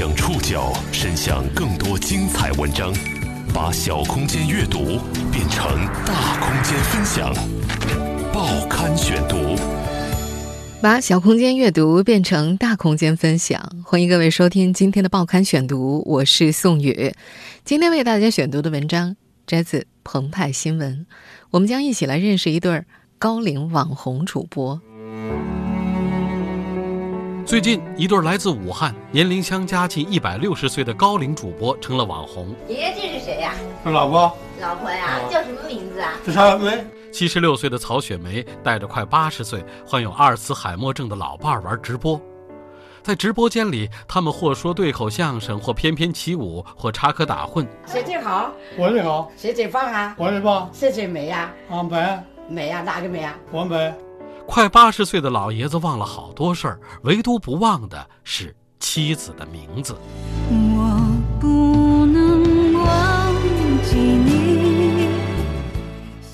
将触角伸向更多精彩文章，把小空间阅读变成大空间分享。报刊选读，把小空间阅读变成大空间分享。欢迎各位收听今天的报刊选读，我是宋宇。今天为大家选读的文章摘自澎湃新闻，我们将一起来认识一对高龄网红主播。最近，一对来自武汉、年龄相加近一百六十岁的高龄主播成了网红。爷爷，这是谁呀？是老婆。老婆呀，叫什么名字啊？这啥梅。七十六岁的曹雪梅带着快八十岁、患有阿尔茨海默症的老伴儿玩直播，在直播间里，他们或说对口相声，或翩翩起舞，或插科打诨。谁最好？我最好。谁最棒啊？我最棒。谁最美呀？啊，美。美呀，哪个美啊？我美。快八十岁的老爷子忘了好多事儿，唯独不忘的是妻子的名字。我不能忘记你。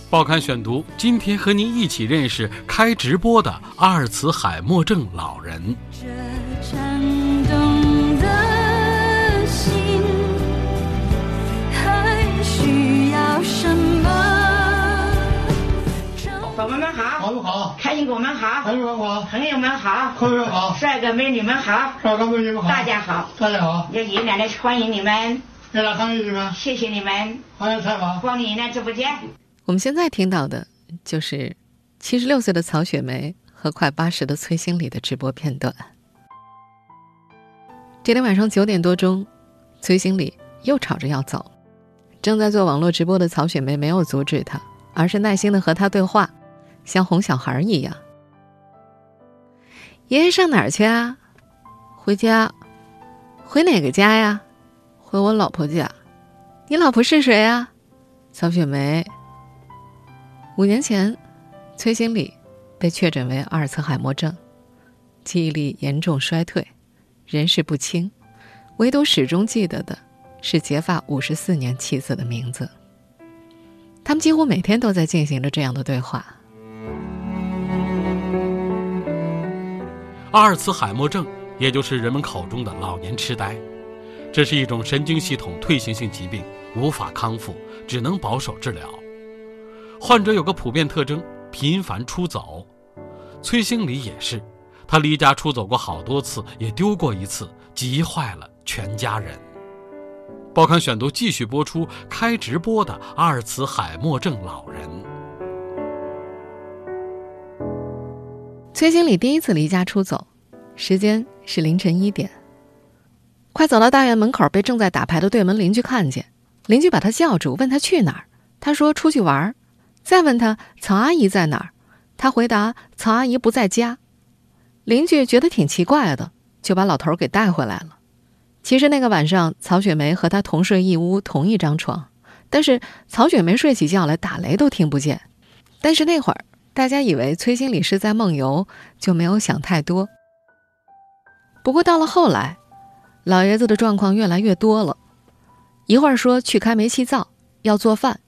报刊选读，今天和您一起认识开直播的阿尔茨海默症老人。朋友好，开心果们好，朋友们好，朋友们好，朋友们好，帅哥美女们好，帅哥美女们好，大家好，大家好，爷爷奶奶欢迎你们，爷爷欢迎你们，谢谢你们，欢迎采访，光临来直播间。我们现在听到的就是七十六岁的曹雪梅和快八十的崔新礼的直播片段。这天晚上九点多钟，崔新礼又吵着要走，正在做网络直播的曹雪梅没有阻止他，而是耐心的和他对话。像哄小孩一样。爷爷上哪儿去啊？回家。回哪个家呀？回我老婆家。你老婆是谁啊？曹雪梅。五年前，崔新礼被确诊为阿尔茨海默症，记忆力严重衰退，人事不清，唯独始终记得的是结发五十四年妻子的名字。他们几乎每天都在进行着这样的对话。阿尔茨海默症，也就是人们口中的老年痴呆，这是一种神经系统退行性疾病，无法康复，只能保守治疗。患者有个普遍特征：频繁出走。崔兴礼也是，他离家出走过好多次，也丢过一次，急坏了全家人。报刊选读继续播出：开直播的阿尔茨海默症老人。崔经理第一次离家出走，时间是凌晨一点。快走到大院门口，被正在打牌的对门邻居看见，邻居把他叫住，问他去哪儿。他说出去玩儿。再问他曹阿姨在哪儿，他回答曹阿姨不在家。邻居觉得挺奇怪的，就把老头给带回来了。其实那个晚上，曹雪梅和他同睡一屋，同一张床，但是曹雪梅睡起觉来打雷都听不见。但是那会儿。大家以为崔经理是在梦游，就没有想太多。不过到了后来，老爷子的状况越来越多了，一会儿说去开煤气灶要做饭，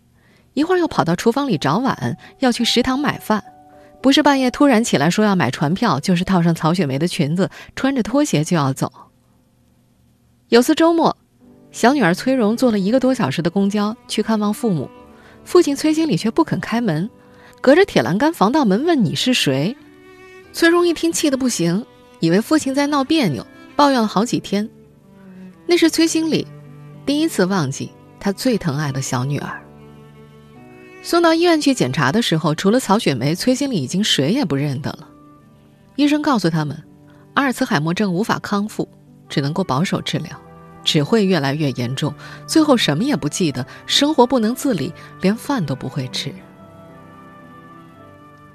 一会儿又跑到厨房里找碗要去食堂买饭，不是半夜突然起来说要买船票，就是套上曹雪梅的裙子，穿着拖鞋就要走。有次周末，小女儿崔荣坐了一个多小时的公交去看望父母，父亲崔经理却不肯开门。隔着铁栏杆防盗门问你是谁？崔荣一听气得不行，以为父亲在闹别扭，抱怨了好几天。那是崔心里第一次忘记他最疼爱的小女儿。送到医院去检查的时候，除了曹雪梅，崔心里已经谁也不认得了。医生告诉他们，阿尔茨海默症无法康复，只能够保守治疗，只会越来越严重，最后什么也不记得，生活不能自理，连饭都不会吃。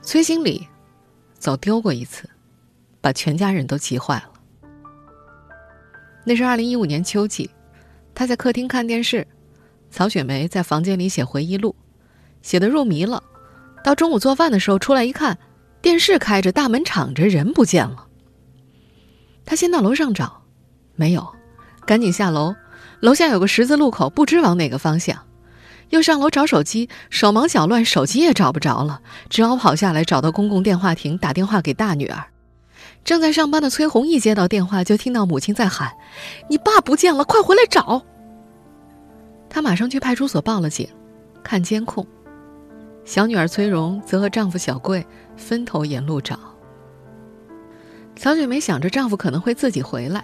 崔经理走丢过一次，把全家人都急坏了。那是二零一五年秋季，他在客厅看电视，曹雪梅在房间里写回忆录，写的入迷了。到中午做饭的时候出来一看，电视开着，大门敞着，人不见了。他先到楼上找，没有，赶紧下楼。楼下有个十字路口，不知往哪个方向。又上楼找手机，手忙脚乱，手机也找不着了，只好跑下来找到公共电话亭打电话给大女儿。正在上班的崔红一接到电话，就听到母亲在喊：“你爸不见了，快回来找！”她马上去派出所报了警，看监控。小女儿崔荣则和丈夫小贵分头沿路找。曹雪梅想着丈夫可能会自己回来，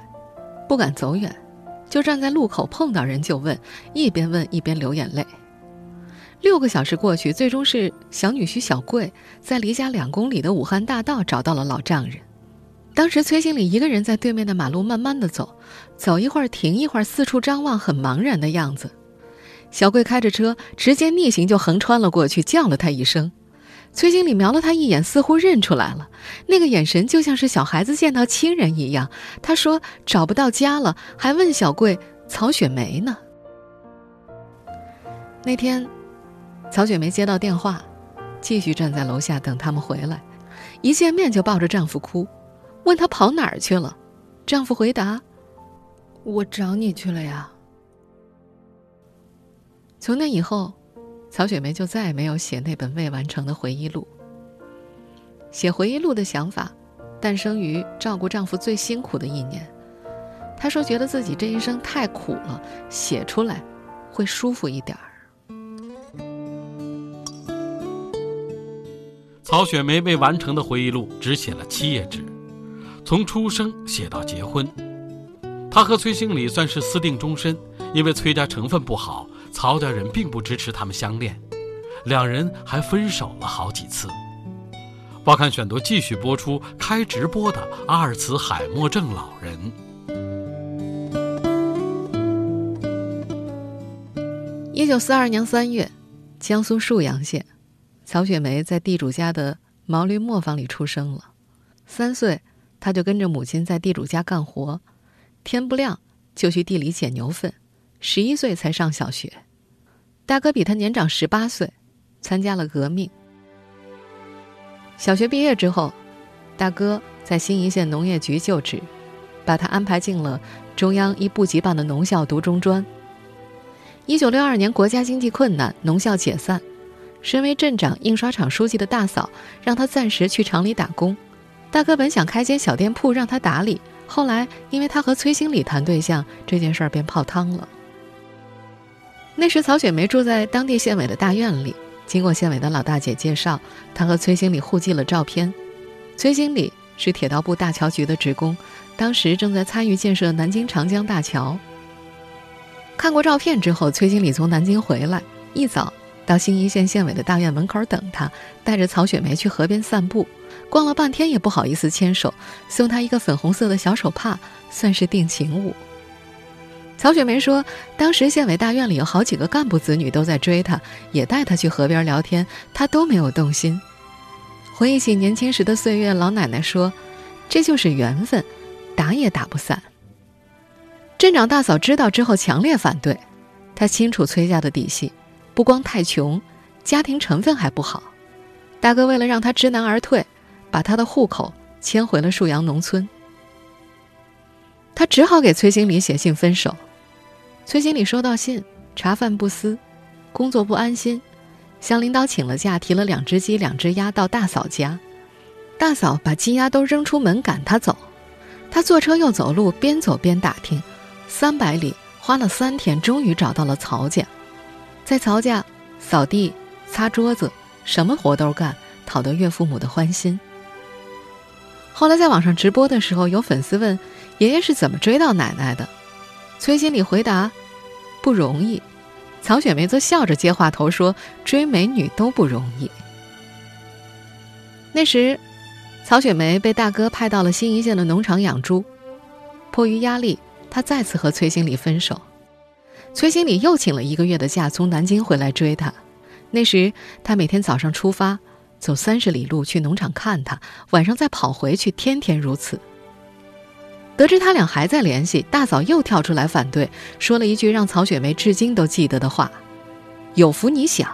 不敢走远，就站在路口碰到人就问，一边问一边流眼泪。六个小时过去，最终是小女婿小贵在离家两公里的武汉大道找到了老丈人。当时崔经理一个人在对面的马路慢慢的走，走一会儿停一会儿，四处张望，很茫然的样子。小贵开着车直接逆行就横穿了过去，叫了他一声。崔经理瞄了他一眼，似乎认出来了，那个眼神就像是小孩子见到亲人一样。他说找不到家了，还问小贵曹雪梅呢。那天，曹雪梅接到电话，继续站在楼下等他们回来，一见面就抱着丈夫哭，问他跑哪儿去了。丈夫回答：“我找你去了呀。”从那以后，曹雪梅就再也没有写那本未完成的回忆录。写回忆录的想法，诞生于照顾丈夫最辛苦的一年。她说：“觉得自己这一生太苦了，写出来会舒服一点儿。”曹雪梅未完成的回忆录只写了七页纸，从出生写到结婚。她和崔兴礼算是私定终身，因为崔家成分不好。曹家人并不支持他们相恋，两人还分手了好几次。报刊选读继续播出开直播的阿尔茨海默症老人。一九四二年三月，江苏沭阳县，曹雪梅在地主家的毛驴磨坊里出生了。三岁，她就跟着母亲在地主家干活，天不亮就去地里捡牛粪。十一岁才上小学，大哥比他年长十八岁，参加了革命。小学毕业之后，大哥在新沂县农业局就职，把他安排进了中央一部级办的农校读中专。一九六二年，国家经济困难，农校解散，身为镇长、印刷厂书记的大嫂让他暂时去厂里打工。大哥本想开间小店铺让他打理，后来因为他和崔经理谈对象，这件事儿便泡汤了。那时，曹雪梅住在当地县委的大院里。经过县委的老大姐介绍，她和崔经理互寄了照片。崔经理是铁道部大桥局的职工，当时正在参与建设南京长江大桥。看过照片之后，崔经理从南京回来，一早到新沂县县委的大院门口等他，带着曹雪梅去河边散步，逛了半天也不好意思牵手，送她一个粉红色的小手帕，算是定情物。曹雪梅说：“当时县委大院里有好几个干部子女都在追她，也带她去河边聊天，她都没有动心。回忆起年轻时的岁月，老奶奶说：‘这就是缘分，打也打不散。’镇长大嫂知道之后强烈反对，她清楚崔家的底细，不光太穷，家庭成分还不好。大哥为了让他知难而退，把他的户口迁回了沭阳农村。他只好给崔经理写信分手。”崔经理收到信，茶饭不思，工作不安心，向领导请了假，提了两只鸡、两只鸭到大嫂家。大嫂把鸡鸭都扔出门，赶他走。他坐车又走路，边走边打听，三百里花了三天，终于找到了曹家。在曹家扫地、擦桌子，什么活都干，讨得岳父母的欢心。后来在网上直播的时候，有粉丝问爷爷是怎么追到奶奶的。崔经理回答：“不容易。”曹雪梅则笑着接话头说：“追美女都不容易。”那时，曹雪梅被大哥派到了新沂县的农场养猪，迫于压力，她再次和崔经理分手。崔经理又请了一个月的假，从南京回来追她。那时，他每天早上出发，走三十里路去农场看她，晚上再跑回去，天天如此。得知他俩还在联系，大嫂又跳出来反对，说了一句让曹雪梅至今都记得的话：“有福你享，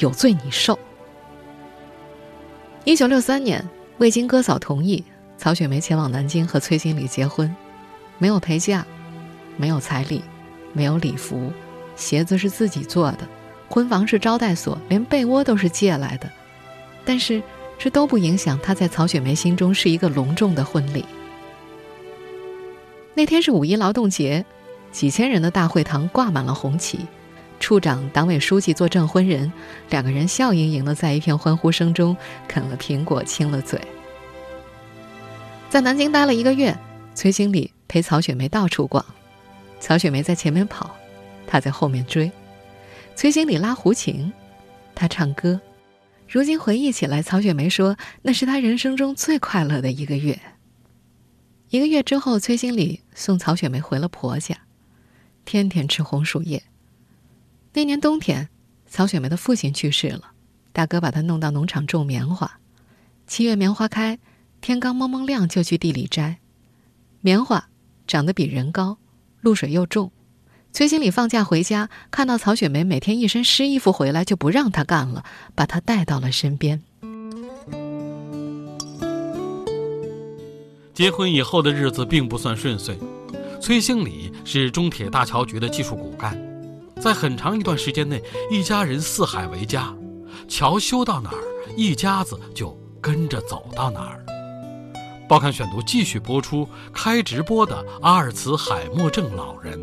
有罪你受。”一九六三年，未经哥嫂同意，曹雪梅前往南京和崔经理结婚，没有陪嫁，没有彩礼，没有礼服，鞋子是自己做的，婚房是招待所，连被窝都是借来的。但是，这都不影响她在曹雪梅心中是一个隆重的婚礼。那天是五一劳动节，几千人的大会堂挂满了红旗，处长、党委书记做证婚人，两个人笑盈盈的在一片欢呼声中啃了苹果，亲了嘴。在南京待了一个月，崔经理陪曹雪梅到处逛，曹雪梅在前面跑，他在后面追。崔经理拉胡琴，他唱歌。如今回忆起来，曹雪梅说那是她人生中最快乐的一个月。一个月之后，崔经理送曹雪梅回了婆家，天天吃红薯叶。那年冬天，曹雪梅的父亲去世了，大哥把她弄到农场种棉花。七月棉花开。天刚蒙蒙亮，就去地里摘棉花，长得比人高，露水又重。崔经理放假回家，看到曹雪梅每天一身湿衣服回来，就不让她干了，把她带到了身边。结婚以后的日子并不算顺遂，崔兴礼是中铁大桥局的技术骨干，在很长一段时间内，一家人四海为家，桥修到哪儿，一家子就跟着走到哪儿。报刊选读继续播出开直播的阿尔茨海默症老人。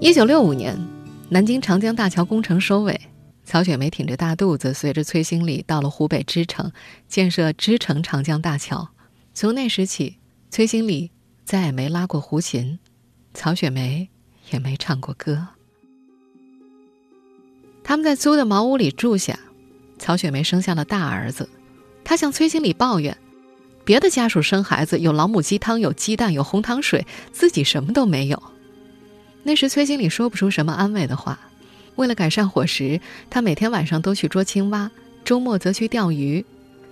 一九六五年，南京长江大桥工程收尾，曹雪梅挺着大肚子，随着崔兴礼到了湖北支城，建设支城长江大桥。从那时起，崔兴礼再也没拉过胡琴，曹雪梅也没唱过歌。他们在租的茅屋里住下，曹雪梅生下了大儿子。她向崔经理抱怨，别的家属生孩子有老母鸡汤、有鸡蛋、有红糖水，自己什么都没有。那时崔经理说不出什么安慰的话。为了改善伙食，他每天晚上都去捉青蛙，周末则去钓鱼。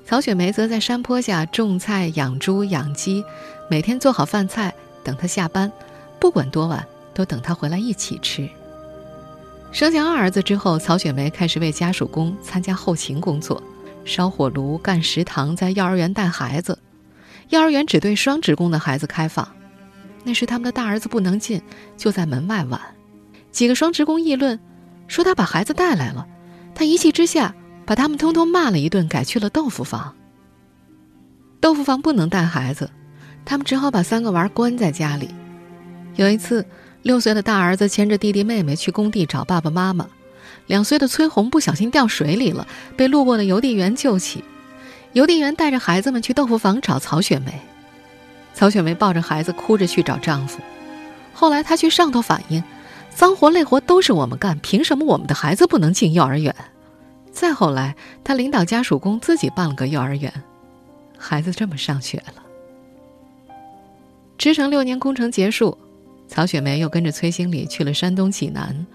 曹雪梅则在山坡下种菜、养猪、养鸡，每天做好饭菜等他下班，不管多晚都等他回来一起吃。生下二儿子之后，曹雪梅开始为家属工参加后勤工作，烧火炉、干食堂，在幼儿园带孩子。幼儿园只对双职工的孩子开放，那时他们的大儿子不能进，就在门外玩。几个双职工议论，说他把孩子带来了。他一气之下，把他们通通骂了一顿，改去了豆腐房。豆腐房不能带孩子，他们只好把三个娃关在家里。有一次。六岁的大儿子牵着弟弟妹妹去工地找爸爸妈妈，两岁的崔红不小心掉水里了，被路过的邮递员救起。邮递员带着孩子们去豆腐坊找曹雪梅，曹雪梅抱着孩子哭着去找丈夫。后来她去上头反映，脏活累活都是我们干，凭什么我们的孩子不能进幼儿园？再后来，她领导家属工自己办了个幼儿园，孩子这么上学了。支城六年工程结束。曹雪梅又跟着崔兴礼去了山东济南，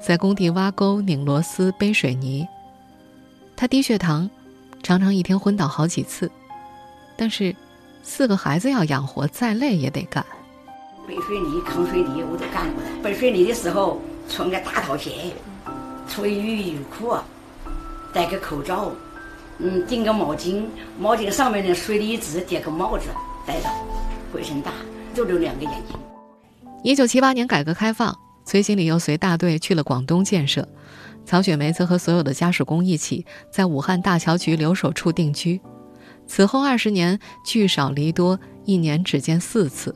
在工地挖沟、拧螺丝、背水泥。她低血糖，常常一天昏倒好几次。但是，四个孩子要养活，再累也得干。背水泥、扛水泥我都干过。背水泥的时候穿个大套鞋，出雨又苦，戴个口罩，嗯，顶个毛巾，毛巾上面的水泥字叠个帽子戴着，浑身大，就留两个眼睛。一九七八年改革开放，崔经理又随大队去了广东建设，曹雪梅则和所有的家属工一起在武汉大桥局留守处定居。此后二十年聚少离多，一年只见四次。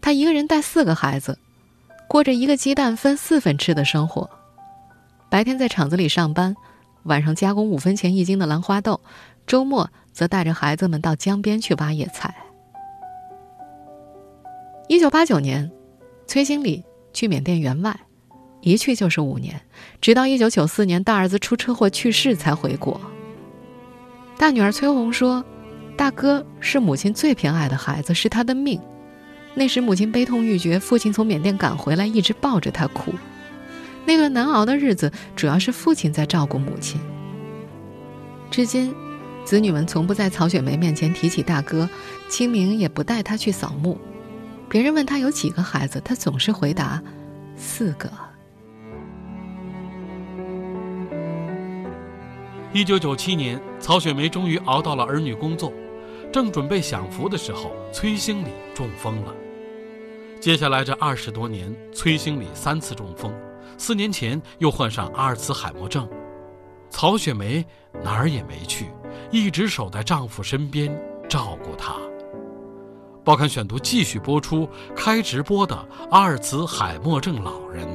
他一个人带四个孩子，过着一个鸡蛋分四份吃的生活。白天在厂子里上班，晚上加工五分钱一斤的兰花豆，周末则带着孩子们到江边去挖野菜。一九八九年，崔经理去缅甸援外，一去就是五年，直到一九九四年大儿子出车祸去世才回国。大女儿崔红说：“大哥是母亲最偏爱的孩子，是他的命。那时母亲悲痛欲绝，父亲从缅甸赶回来，一直抱着她哭。那段难熬的日子，主要是父亲在照顾母亲。至今，子女们从不在曹雪梅面前提起大哥，清明也不带他去扫墓。”别人问他有几个孩子，他总是回答：“四个。”一九九七年，曹雪梅终于熬到了儿女工作，正准备享福的时候，崔兴礼中风了。接下来这二十多年，崔兴礼三次中风，四年前又患上阿尔茨海默症。曹雪梅哪儿也没去，一直守在丈夫身边照顾他。报刊选读继续播出开直播的阿尔茨海默症老人。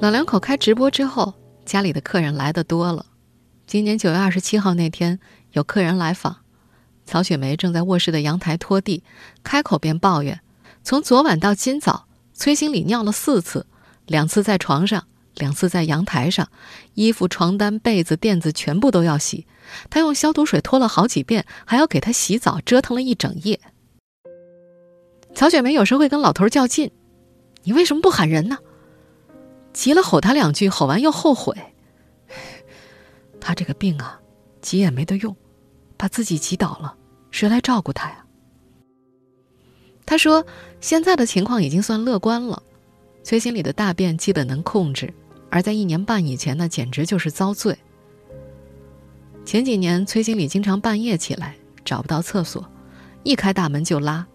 老两口开直播之后，家里的客人来的多了。今年九月二十七号那天，有客人来访，曹雪梅正在卧室的阳台拖地，开口便抱怨：从昨晚到今早，崔经理尿了四次，两次在床上，两次在阳台上，衣服、床单、被子、垫子全部都要洗。他用消毒水拖了好几遍，还要给他洗澡，折腾了一整夜。曹雪梅有时会跟老头较劲：“你为什么不喊人呢？”急了吼他两句，吼完又后悔。他这个病啊，急也没得用，把自己急倒了，谁来照顾他呀？他说：“现在的情况已经算乐观了，崔心里的大便基本能控制，而在一年半以前，那简直就是遭罪。前几年，崔经理经常半夜起来找不到厕所，一开大门就拉，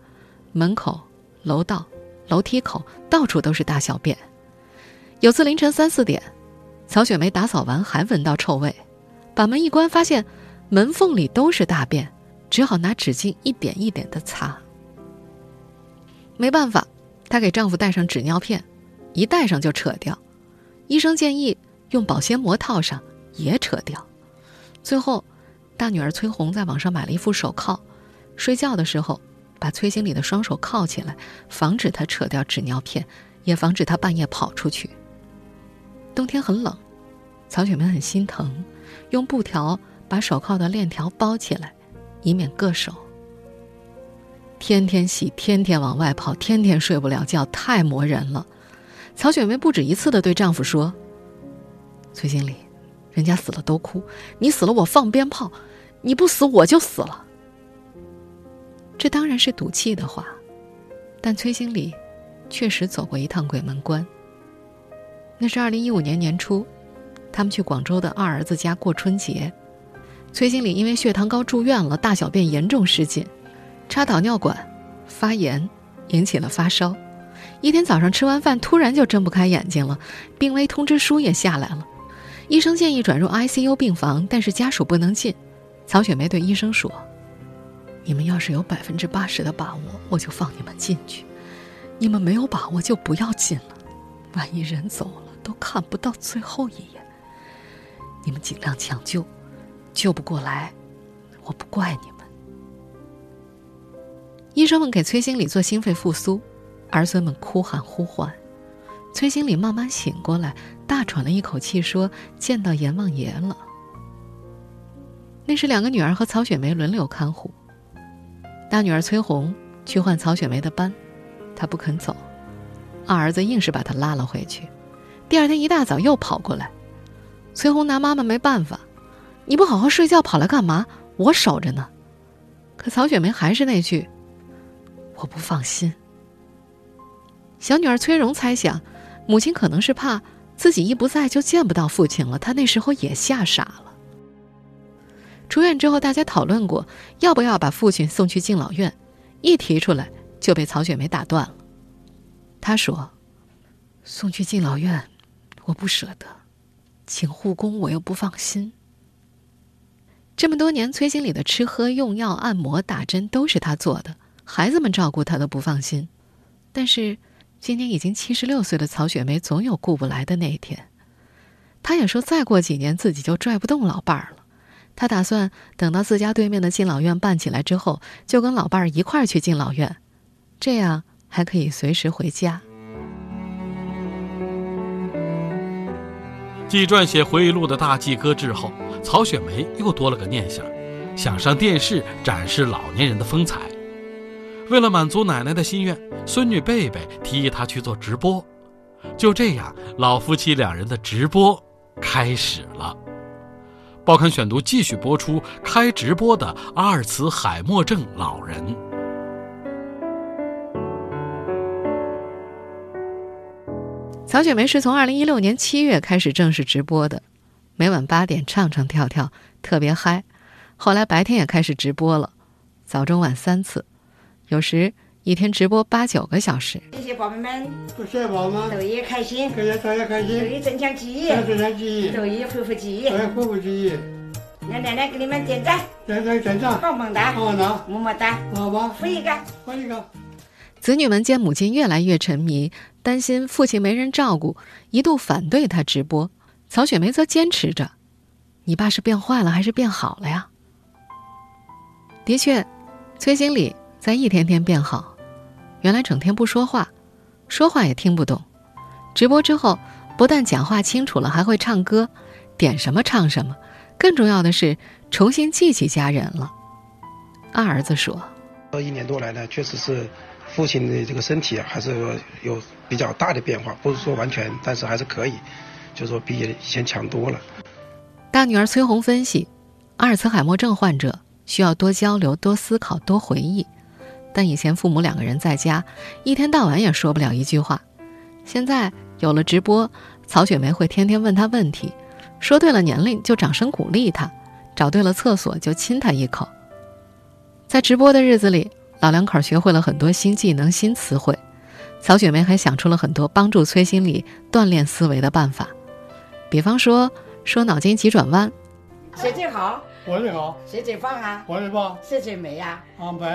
门口、楼道、楼梯口到处都是大小便。有次凌晨三四点，曹雪梅打扫完还闻到臭味。”把门一关，发现门缝里都是大便，只好拿纸巾一点一点的擦。没办法，她给丈夫带上纸尿片，一戴上就扯掉。医生建议用保鲜膜套上，也扯掉。最后，大女儿崔红在网上买了一副手铐，睡觉的时候把崔经理的双手铐起来，防止他扯掉纸尿片，也防止他半夜跑出去。冬天很冷，曹雪梅很心疼。用布条把手铐的链条包起来，以免硌手。天天洗，天天往外跑，天天睡不了觉，太磨人了。曹雪梅不止一次的对丈夫说：“崔经理，人家死了都哭，你死了我放鞭炮，你不死我就死了。”这当然是赌气的话，但崔经理确实走过一趟鬼门关。那是二零一五年年初。他们去广州的二儿子家过春节，崔经理因为血糖高住院了，大小便严重失禁，插导尿管发炎，引起了发烧。一天早上吃完饭，突然就睁不开眼睛了，病危通知书也下来了。医生建议转入 ICU 病房，但是家属不能进。曹雪梅对医生说：“你们要是有百分之八十的把握，我就放你们进去；你们没有把握，就不要进了。万一人走了，都看不到最后一眼。”你们尽量抢救，救不过来，我不怪你们。医生们给崔经理做心肺复苏，儿孙们哭喊呼唤。崔经理慢慢醒过来，大喘了一口气，说：“见到阎王爷了。”那时两个女儿和曹雪梅轮流看护。大女儿崔红去换曹雪梅的班，她不肯走，二儿子硬是把她拉了回去。第二天一大早又跑过来。崔红拿妈妈没办法，你不好好睡觉跑来干嘛？我守着呢。可曹雪梅还是那句：“我不放心。”小女儿崔荣猜想，母亲可能是怕自己一不在就见不到父亲了，她那时候也吓傻了。出院之后，大家讨论过要不要把父亲送去敬老院，一提出来就被曹雪梅打断了。她说：“送去敬老院，我不舍得。”请护工，我又不放心。这么多年，崔经理的吃喝用药、按摩、打针都是他做的，孩子们照顾他都不放心。但是，今年已经七十六岁的曹雪梅总有顾不来的那一天。她也说，再过几年自己就拽不动老伴儿了。她打算等到自家对面的敬老院办起来之后，就跟老伴儿一块儿去敬老院，这样还可以随时回家。继撰写回忆录的大继哥之后，曹雪梅又多了个念想，想上电视展示老年人的风采。为了满足奶奶的心愿，孙女贝贝提议她去做直播。就这样，老夫妻两人的直播开始了。报刊选读继续播出开直播的阿尔茨海默症老人。曹雪梅是从二零一六年七月开始正式直播的，每晚八点唱唱跳跳，特别嗨。后来白天也开始直播了，早中晚三次，有时一天直播八九个小时。谢谢宝贝们，谢谢宝们，昼夜开心，大家大家开昼心，夜增强记忆，增强记忆，昼夜恢复记忆。来恢复记忆，让奶奶给你们点赞，点赞点赞，棒棒哒，棒棒哒，么么哒，好吧，扶一个。换一个。子女们见母亲越来越沉迷，担心父亲没人照顾，一度反对他直播。曹雪梅则坚持着：“你爸是变坏了还是变好了呀？”的确，崔新礼在一天天变好。原来整天不说话，说话也听不懂。直播之后，不但讲话清楚了，还会唱歌，点什么唱什么。更重要的是，重新记起家人了。二儿子说：“这一年多来呢，确实是。”父亲的这个身体啊，还是有比较大的变化，不是说完全，但是还是可以，就是说比以前强多了。大女儿崔红分析，阿尔茨海默症患者需要多交流、多思考、多回忆，但以前父母两个人在家，一天到晚也说不了一句话。现在有了直播，曹雪梅会天天问他问题，说对了年龄就掌声鼓励他，找对了厕所就亲他一口。在直播的日子里。老两口学会了很多新技能、新词汇，曹雪梅还想出了很多帮助崔新礼锻炼思维的办法，比方说说脑筋急转弯。谁最好？我最好。谁最棒啊？我最棒。谁最美呀？啊，美。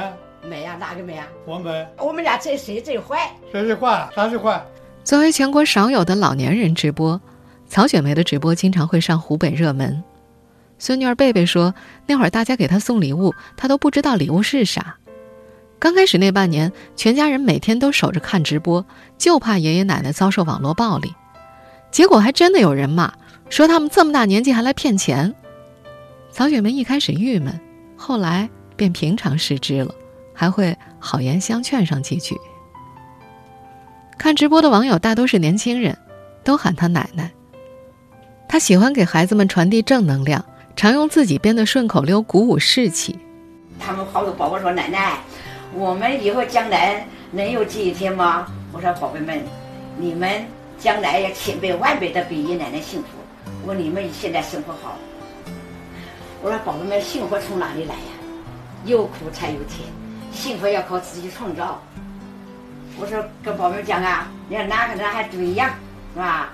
美呀？哪个美呀？我美。我们俩这谁最坏？谁最坏？啥最坏？作为全国少有的老年人直播，曹雪梅的直播经常会上湖北热门。孙女儿贝贝说，那会儿大家给她送礼物，她都不知道礼物是啥。刚开始那半年，全家人每天都守着看直播，就怕爷爷奶奶遭受网络暴力。结果还真的有人骂，说他们这么大年纪还来骗钱。曹雪梅一开始郁闷，后来便平常视之了，还会好言相劝上几句。看直播的网友大都是年轻人，都喊她奶奶。她喜欢给孩子们传递正能量，常用自己编的顺口溜鼓舞士气。他们好多宝宝说：“奶奶。”我们以后将来能有这一天吗？我说宝贝们，你们将来要千倍万倍的比爷爷奶奶幸福。我说你们现在生活好。我说宝贝们，幸福从哪里来呀？有苦才有甜，幸福要靠自己创造。我说跟宝贝们讲啊，你看哪个人还都一样，是吧？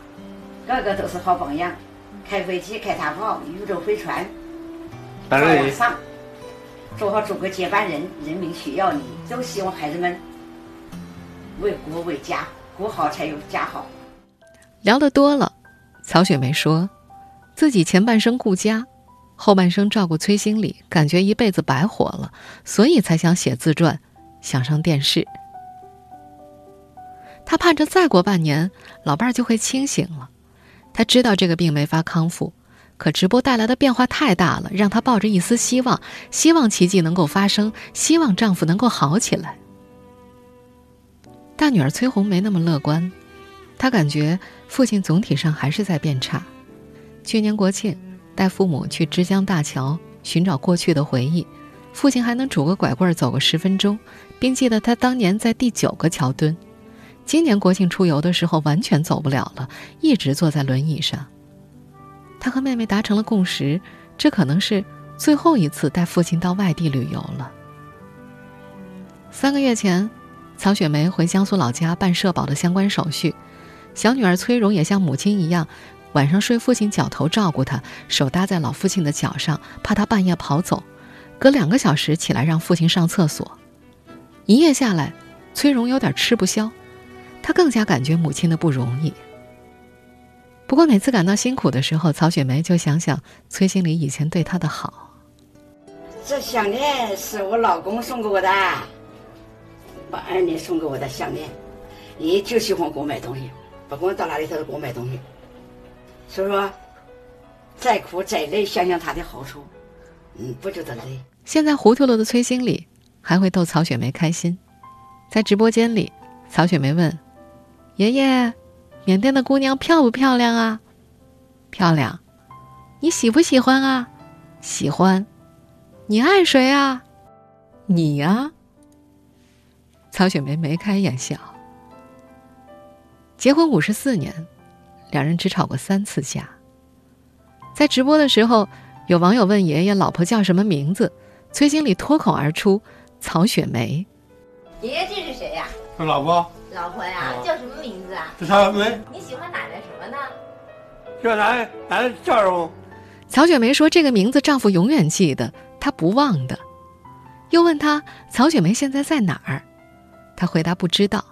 个个都是好榜样，开飞机、开大炮、宇宙飞船，照样上。做好祖国接班人，人民需要你。都希望孩子们为国为家，国好才有家好。聊得多了，曹雪梅说，自己前半生顾家，后半生照顾崔新礼，感觉一辈子白活了，所以才想写自传，想上电视。他盼着再过半年，老伴儿就会清醒了。他知道这个病没法康复。可直播带来的变化太大了，让她抱着一丝希望，希望奇迹能够发生，希望丈夫能够好起来。大女儿崔红没那么乐观，她感觉父亲总体上还是在变差。去年国庆，带父母去枝江大桥寻找过去的回忆，父亲还能拄个拐棍走个十分钟，并记得他当年在第九个桥墩。今年国庆出游的时候，完全走不了了，一直坐在轮椅上。他和妹妹达成了共识，这可能是最后一次带父亲到外地旅游了。三个月前，曹雪梅回江苏老家办社保的相关手续，小女儿崔荣也像母亲一样，晚上睡父亲脚头照顾他，手搭在老父亲的脚上，怕他半夜跑走，隔两个小时起来让父亲上厕所。一夜下来，崔荣有点吃不消，她更加感觉母亲的不容易。不过每次感到辛苦的时候，曹雪梅就想想崔新礼以前对她的好。这项链是我老公送给我的，把儿女送给我的项链，你就喜欢给我买东西，不管到哪里他都给我买东西。所以说，再苦再累，想想他的好处，嗯，不觉得累。现在糊涂了的崔经理还会逗曹雪梅开心，在直播间里，曹雪梅问：“爷爷。”缅甸的姑娘漂不漂亮啊？漂亮，你喜不喜欢啊？喜欢，你爱谁啊？你呀。曹雪梅眉开眼笑。结婚五十四年，两人只吵过三次架。在直播的时候，有网友问爷爷老婆叫什么名字，崔经理脱口而出：“曹雪梅。”爷爷，这是谁呀、是老婆，老婆呀，哦叫什么名字啊？是曹雪梅你喜欢奶奶什么呢？叫奶奶笑容，曹雪梅说：“这个名字丈夫永远记得，她不忘的。”又问她曹雪梅现在在哪儿，她回答不知道。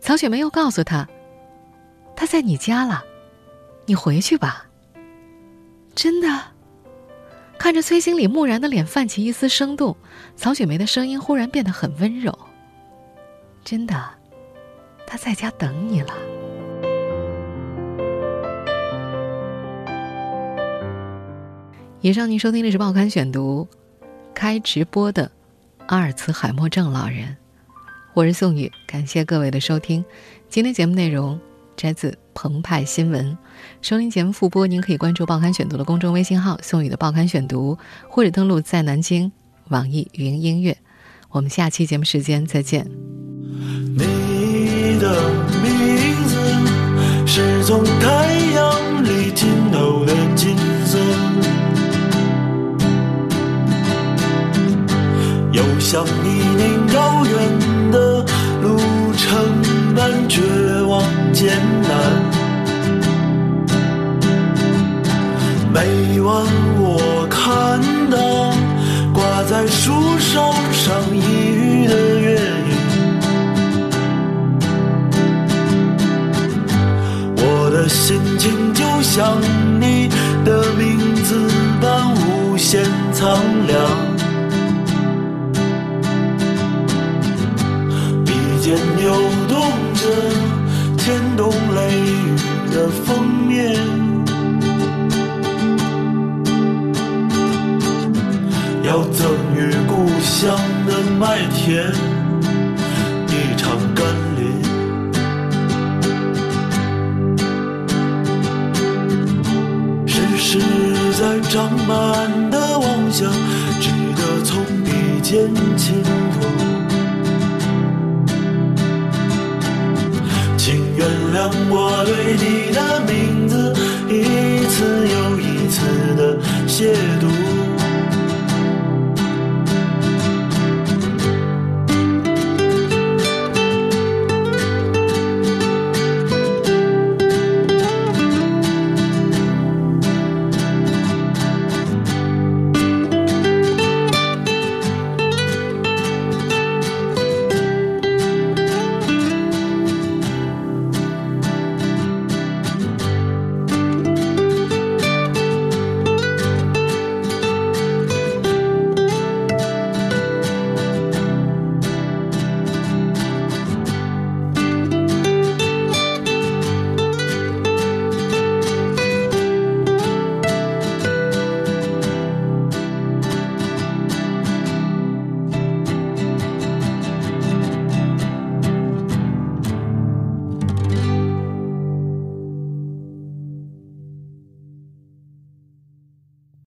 曹雪梅又告诉他：“在你家了，你回去吧。”真的。看着崔经理木然的脸泛起一丝生动，曹雪梅的声音忽然变得很温柔。真的，他在家等你了。以上您收听的是《报刊选读》，开直播的阿尔茨海默症老人，我是宋宇，感谢各位的收听。今天节目内容摘自澎湃新闻。收听节目复播，您可以关注《报刊选读》的公众微信号“宋宇的报刊选读”，或者登录在南京网易云音乐。我们下期节目时间再见。你的名字是从太阳里尽头的金色，又像泥泞遥远的路程艰难。每晚我看到挂在树梢上抑郁的月影。我的心情就像你的名字般无限苍凉，笔尖扭动着动雷雨的封面，要赠予故乡的麦田一场甘霖。世事在长满的妄想，只得从笔尖倾吐。让我对你的名字一次又一次的亵渎。